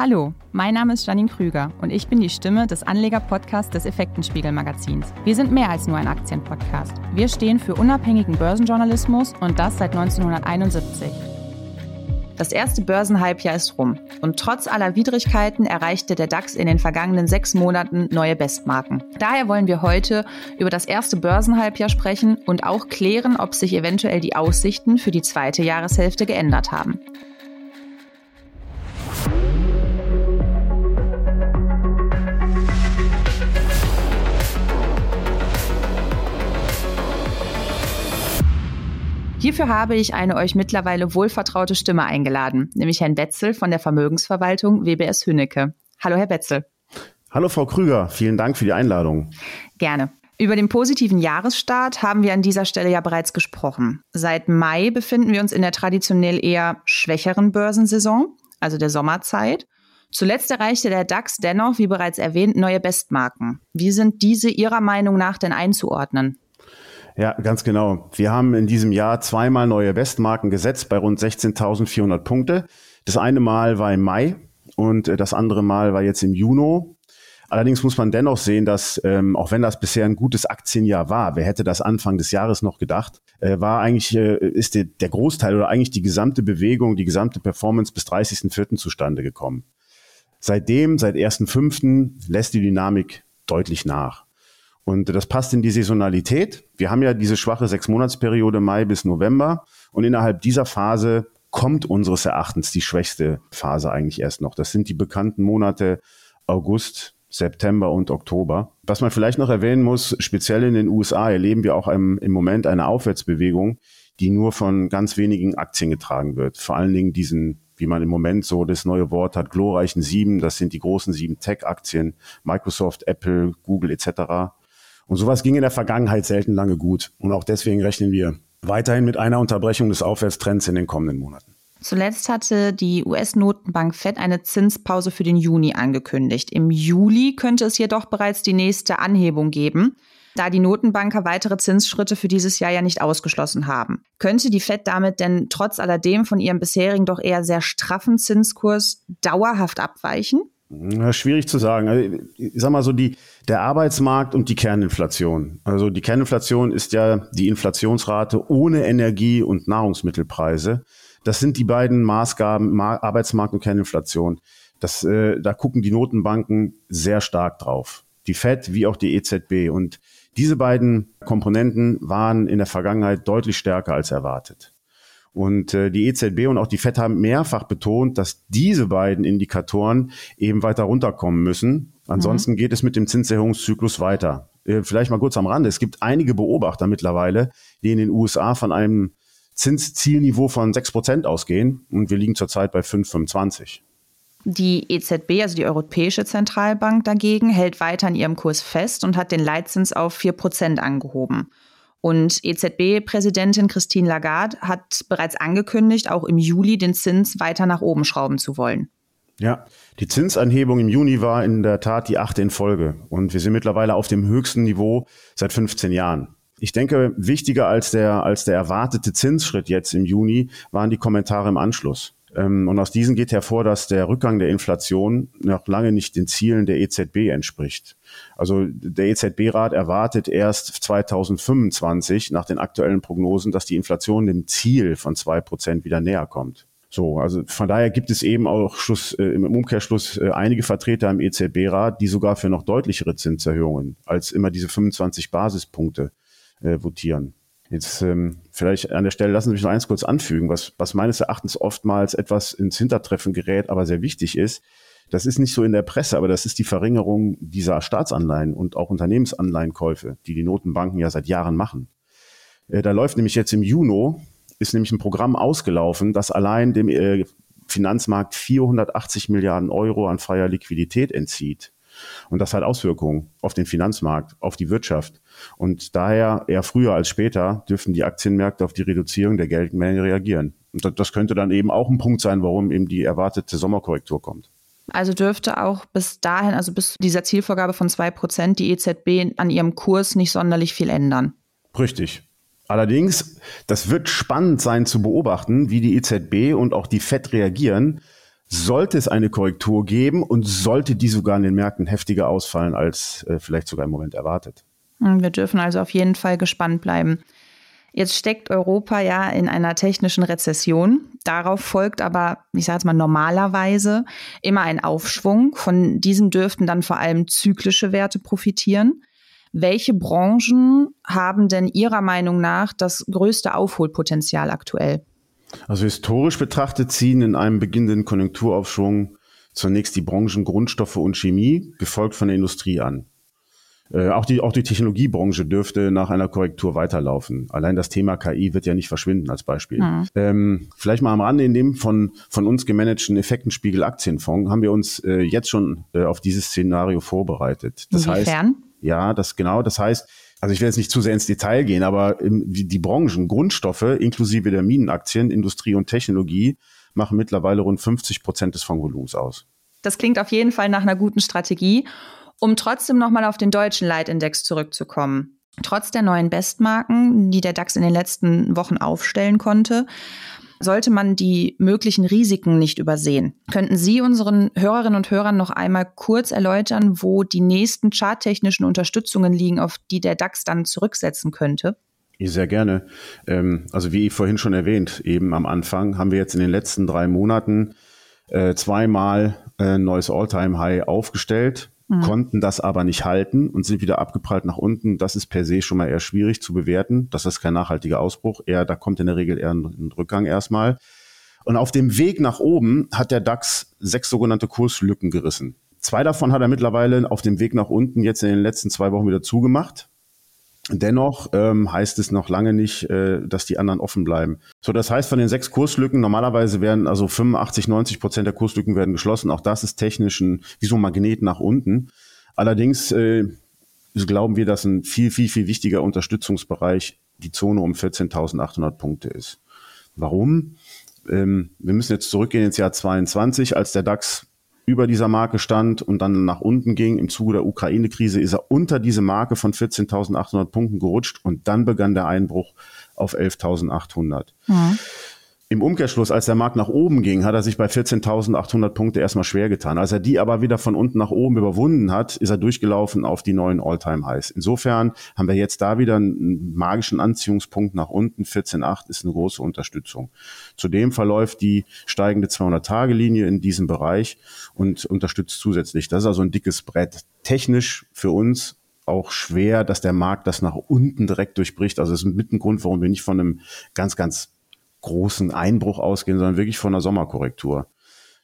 Hallo, mein Name ist Janine Krüger und ich bin die Stimme des Anleger-Podcasts des Effektenspiegel-Magazins. Wir sind mehr als nur ein Aktienpodcast. Wir stehen für unabhängigen Börsenjournalismus und das seit 1971. Das erste Börsenhalbjahr ist rum und trotz aller Widrigkeiten erreichte der DAX in den vergangenen sechs Monaten neue Bestmarken. Daher wollen wir heute über das erste Börsenhalbjahr sprechen und auch klären, ob sich eventuell die Aussichten für die zweite Jahreshälfte geändert haben. Hierfür habe ich eine euch mittlerweile wohlvertraute Stimme eingeladen, nämlich Herrn Betzel von der Vermögensverwaltung WBS Hünnecke. Hallo, Herr Betzel. Hallo, Frau Krüger. Vielen Dank für die Einladung. Gerne. Über den positiven Jahresstart haben wir an dieser Stelle ja bereits gesprochen. Seit Mai befinden wir uns in der traditionell eher schwächeren Börsensaison, also der Sommerzeit. Zuletzt erreichte der DAX dennoch, wie bereits erwähnt, neue Bestmarken. Wie sind diese Ihrer Meinung nach denn einzuordnen? Ja, ganz genau. Wir haben in diesem Jahr zweimal neue Bestmarken gesetzt bei rund 16.400 Punkte. Das eine Mal war im Mai und äh, das andere Mal war jetzt im Juni. Allerdings muss man dennoch sehen, dass ähm, auch wenn das bisher ein gutes Aktienjahr war, wer hätte das Anfang des Jahres noch gedacht, äh, war eigentlich äh, ist der, der Großteil oder eigentlich die gesamte Bewegung, die gesamte Performance bis 30.04. zustande gekommen. Seitdem, seit 1.05. lässt die Dynamik deutlich nach. Und das passt in die Saisonalität. Wir haben ja diese schwache Sechsmonatsperiode Mai bis November. Und innerhalb dieser Phase kommt unseres Erachtens die schwächste Phase eigentlich erst noch. Das sind die bekannten Monate August, September und Oktober. Was man vielleicht noch erwähnen muss, speziell in den USA erleben wir auch im, im Moment eine Aufwärtsbewegung, die nur von ganz wenigen Aktien getragen wird. Vor allen Dingen diesen, wie man im Moment so das neue Wort hat, glorreichen sieben. Das sind die großen sieben Tech-Aktien, Microsoft, Apple, Google etc. Und sowas ging in der Vergangenheit selten lange gut. Und auch deswegen rechnen wir weiterhin mit einer Unterbrechung des Aufwärtstrends in den kommenden Monaten. Zuletzt hatte die US-Notenbank Fed eine Zinspause für den Juni angekündigt. Im Juli könnte es jedoch bereits die nächste Anhebung geben, da die Notenbanker weitere Zinsschritte für dieses Jahr ja nicht ausgeschlossen haben. Könnte die Fed damit denn trotz alledem von ihrem bisherigen doch eher sehr straffen Zinskurs dauerhaft abweichen? Ja, schwierig zu sagen. Also, ich sag mal so, die, der Arbeitsmarkt und die Kerninflation. Also die Kerninflation ist ja die Inflationsrate ohne Energie- und Nahrungsmittelpreise. Das sind die beiden Maßgaben, Ma Arbeitsmarkt und Kerninflation. Das, äh, da gucken die Notenbanken sehr stark drauf. Die Fed wie auch die EZB. Und diese beiden Komponenten waren in der Vergangenheit deutlich stärker als erwartet. Und äh, die EZB und auch die FED haben mehrfach betont, dass diese beiden Indikatoren eben weiter runterkommen müssen. Ansonsten mhm. geht es mit dem Zinserhöhungszyklus weiter. Äh, vielleicht mal kurz am Rande. Es gibt einige Beobachter mittlerweile, die in den USA von einem Zinszielniveau von 6% ausgehen und wir liegen zurzeit bei 5,25. Die EZB, also die Europäische Zentralbank dagegen, hält weiter an ihrem Kurs fest und hat den Leitzins auf 4% angehoben. Und EZB-Präsidentin Christine Lagarde hat bereits angekündigt, auch im Juli den Zins weiter nach oben schrauben zu wollen. Ja, die Zinsanhebung im Juni war in der Tat die achte in Folge. Und wir sind mittlerweile auf dem höchsten Niveau seit 15 Jahren. Ich denke, wichtiger als der, als der erwartete Zinsschritt jetzt im Juni waren die Kommentare im Anschluss. Ähm, und aus diesen geht hervor, dass der Rückgang der Inflation noch lange nicht den Zielen der EZB entspricht. Also der EZB-Rat erwartet erst 2025 nach den aktuellen Prognosen, dass die Inflation dem Ziel von zwei Prozent wieder näher kommt. So, also von daher gibt es eben auch Schluss, äh, im Umkehrschluss äh, einige Vertreter im EZB-Rat, die sogar für noch deutlichere Zinserhöhungen als immer diese 25 Basispunkte äh, votieren. Jetzt ähm, vielleicht an der Stelle lassen Sie mich noch eins kurz anfügen, was, was meines Erachtens oftmals etwas ins Hintertreffen gerät, aber sehr wichtig ist. Das ist nicht so in der Presse, aber das ist die Verringerung dieser Staatsanleihen und auch Unternehmensanleihenkäufe, die die Notenbanken ja seit Jahren machen. Äh, da läuft nämlich jetzt im Juni, ist nämlich ein Programm ausgelaufen, das allein dem äh, Finanzmarkt 480 Milliarden Euro an freier Liquidität entzieht. Und das hat Auswirkungen auf den Finanzmarkt, auf die Wirtschaft. Und daher eher früher als später dürfen die Aktienmärkte auf die Reduzierung der Geldmenge reagieren. Und das könnte dann eben auch ein Punkt sein, warum eben die erwartete Sommerkorrektur kommt. Also dürfte auch bis dahin, also bis dieser Zielvorgabe von 2%, die EZB an ihrem Kurs nicht sonderlich viel ändern. Richtig. Allerdings, das wird spannend sein zu beobachten, wie die EZB und auch die FED reagieren, sollte es eine Korrektur geben und sollte die sogar an den Märkten heftiger ausfallen als äh, vielleicht sogar im Moment erwartet. Hm, wir dürfen also auf jeden Fall gespannt bleiben. Jetzt steckt Europa ja in einer technischen Rezession. Darauf folgt aber, ich sage jetzt mal normalerweise, immer ein Aufschwung. Von diesem dürften dann vor allem zyklische Werte profitieren. Welche Branchen haben denn Ihrer Meinung nach das größte Aufholpotenzial aktuell? Also historisch betrachtet ziehen in einem beginnenden Konjunkturaufschwung zunächst die Branchen Grundstoffe und Chemie, gefolgt von der Industrie an. Äh, auch, die, auch die Technologiebranche dürfte nach einer Korrektur weiterlaufen. Allein das Thema KI wird ja nicht verschwinden als Beispiel. Mhm. Ähm, vielleicht mal am Rande, in dem von, von uns gemanagten Effektenspiegel Aktienfonds haben wir uns äh, jetzt schon äh, auf dieses Szenario vorbereitet. Das Inwiefern? heißt, ja, das genau. Das heißt, also ich will jetzt nicht zu sehr ins Detail gehen, aber die, Branchen, Grundstoffe inklusive der Minenaktien, Industrie und Technologie machen mittlerweile rund 50 Prozent des Fondsvolumens aus. Das klingt auf jeden Fall nach einer guten Strategie. Um trotzdem nochmal auf den deutschen Leitindex zurückzukommen. Trotz der neuen Bestmarken, die der DAX in den letzten Wochen aufstellen konnte, sollte man die möglichen Risiken nicht übersehen. Könnten Sie unseren Hörerinnen und Hörern noch einmal kurz erläutern, wo die nächsten charttechnischen Unterstützungen liegen, auf die der DAX dann zurücksetzen könnte? Sehr gerne. Ähm, also wie vorhin schon erwähnt, eben am Anfang haben wir jetzt in den letzten drei Monaten äh, zweimal ein neues All-Time-High aufgestellt, mhm. konnten das aber nicht halten und sind wieder abgeprallt nach unten. Das ist per se schon mal eher schwierig zu bewerten. Das ist kein nachhaltiger Ausbruch. Eher, da kommt in der Regel eher ein, ein Rückgang erstmal. Und auf dem Weg nach oben hat der DAX sechs sogenannte Kurslücken gerissen. Zwei davon hat er mittlerweile auf dem Weg nach unten jetzt in den letzten zwei Wochen wieder zugemacht. Dennoch ähm, heißt es noch lange nicht, äh, dass die anderen offen bleiben. So, das heißt, von den sechs Kurslücken, normalerweise werden also 85, 90 Prozent der Kurslücken werden geschlossen. Auch das ist technisch ein, wie so ein Magnet nach unten. Allerdings äh, glauben wir, dass ein viel, viel, viel wichtiger Unterstützungsbereich die Zone um 14.800 Punkte ist. Warum? Ähm, wir müssen jetzt zurückgehen ins Jahr 22, als der DAX über dieser Marke stand und dann nach unten ging. Im Zuge der Ukraine-Krise ist er unter diese Marke von 14.800 Punkten gerutscht und dann begann der Einbruch auf 11.800. Mhm. Im Umkehrschluss, als der Markt nach oben ging, hat er sich bei 14.800 Punkte erstmal schwer getan. Als er die aber wieder von unten nach oben überwunden hat, ist er durchgelaufen auf die neuen All-Time-Highs. Insofern haben wir jetzt da wieder einen magischen Anziehungspunkt nach unten. 14.8 ist eine große Unterstützung. Zudem verläuft die steigende 200-Tage-Linie in diesem Bereich und unterstützt zusätzlich. Das ist also ein dickes Brett. Technisch für uns auch schwer, dass der Markt das nach unten direkt durchbricht. Also das ist mit ein Grund, warum wir nicht von einem ganz, ganz großen Einbruch ausgehen, sondern wirklich von einer Sommerkorrektur.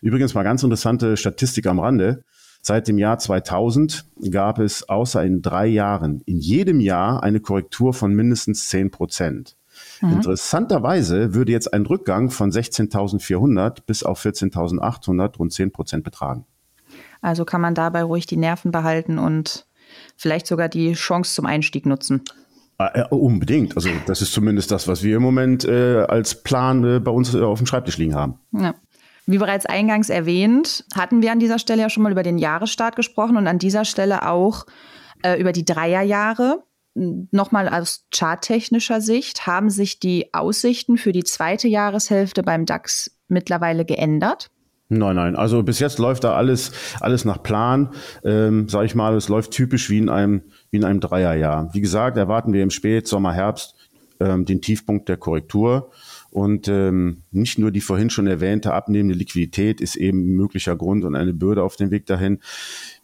Übrigens mal ganz interessante Statistik am Rande. Seit dem Jahr 2000 gab es außer in drei Jahren in jedem Jahr eine Korrektur von mindestens 10 Prozent. Mhm. Interessanterweise würde jetzt ein Rückgang von 16.400 bis auf 14.800 rund 10 Prozent betragen. Also kann man dabei ruhig die Nerven behalten und vielleicht sogar die Chance zum Einstieg nutzen. Äh, unbedingt. Also das ist zumindest das, was wir im Moment äh, als Plan äh, bei uns äh, auf dem Schreibtisch liegen haben. Ja. Wie bereits eingangs erwähnt, hatten wir an dieser Stelle ja schon mal über den Jahresstart gesprochen und an dieser Stelle auch äh, über die Dreierjahre. Nochmal aus charttechnischer Sicht, haben sich die Aussichten für die zweite Jahreshälfte beim DAX mittlerweile geändert? Nein, nein. Also bis jetzt läuft da alles, alles nach Plan. Ähm, sag ich mal, es läuft typisch wie in einem wie in einem Dreierjahr. Wie gesagt, erwarten wir im Spät, Sommer, Herbst ähm, den Tiefpunkt der Korrektur. Und ähm, nicht nur die vorhin schon erwähnte abnehmende Liquidität ist eben ein möglicher Grund und eine Bürde auf dem Weg dahin.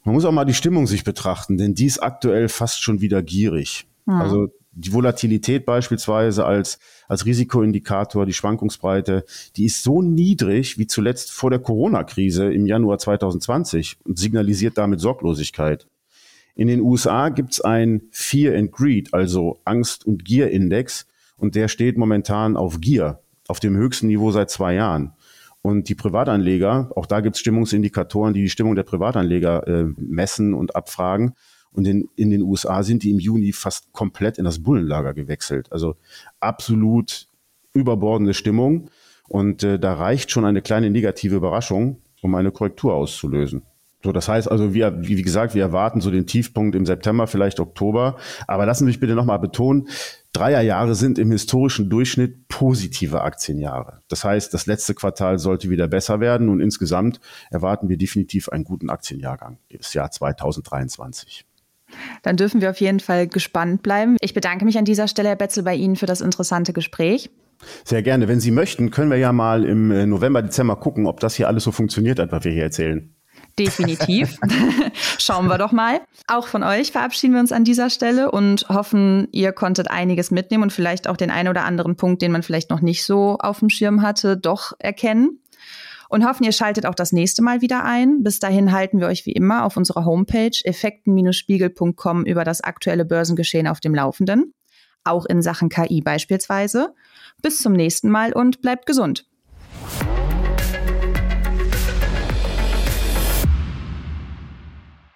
Man muss auch mal die Stimmung sich betrachten, denn die ist aktuell fast schon wieder gierig. Mhm. Also die Volatilität beispielsweise als, als Risikoindikator, die Schwankungsbreite, die ist so niedrig wie zuletzt vor der Corona-Krise im Januar 2020 und signalisiert damit Sorglosigkeit. In den USA gibt es ein Fear and Greed, also Angst- und Gier-Index, und der steht momentan auf Gier, auf dem höchsten Niveau seit zwei Jahren. Und die Privatanleger, auch da gibt es Stimmungsindikatoren, die die Stimmung der Privatanleger äh, messen und abfragen. Und in, in den USA sind die im Juni fast komplett in das Bullenlager gewechselt. Also absolut überbordende Stimmung. Und äh, da reicht schon eine kleine negative Überraschung, um eine Korrektur auszulösen. So, das heißt also, wir, wie gesagt, wir erwarten so den Tiefpunkt im September, vielleicht Oktober. Aber lassen Sie mich bitte nochmal betonen, Dreierjahre sind im historischen Durchschnitt positive Aktienjahre. Das heißt, das letzte Quartal sollte wieder besser werden und insgesamt erwarten wir definitiv einen guten Aktienjahrgang, das Jahr 2023. Dann dürfen wir auf jeden Fall gespannt bleiben. Ich bedanke mich an dieser Stelle, Herr Betzel, bei Ihnen für das interessante Gespräch. Sehr gerne. Wenn Sie möchten, können wir ja mal im äh, November, Dezember gucken, ob das hier alles so funktioniert hat, was wir hier erzählen. Definitiv. Schauen wir doch mal. Auch von euch verabschieden wir uns an dieser Stelle und hoffen, ihr konntet einiges mitnehmen und vielleicht auch den einen oder anderen Punkt, den man vielleicht noch nicht so auf dem Schirm hatte, doch erkennen. Und hoffen, ihr schaltet auch das nächste Mal wieder ein. Bis dahin halten wir euch wie immer auf unserer Homepage effekten-spiegel.com über das aktuelle Börsengeschehen auf dem Laufenden. Auch in Sachen KI beispielsweise. Bis zum nächsten Mal und bleibt gesund.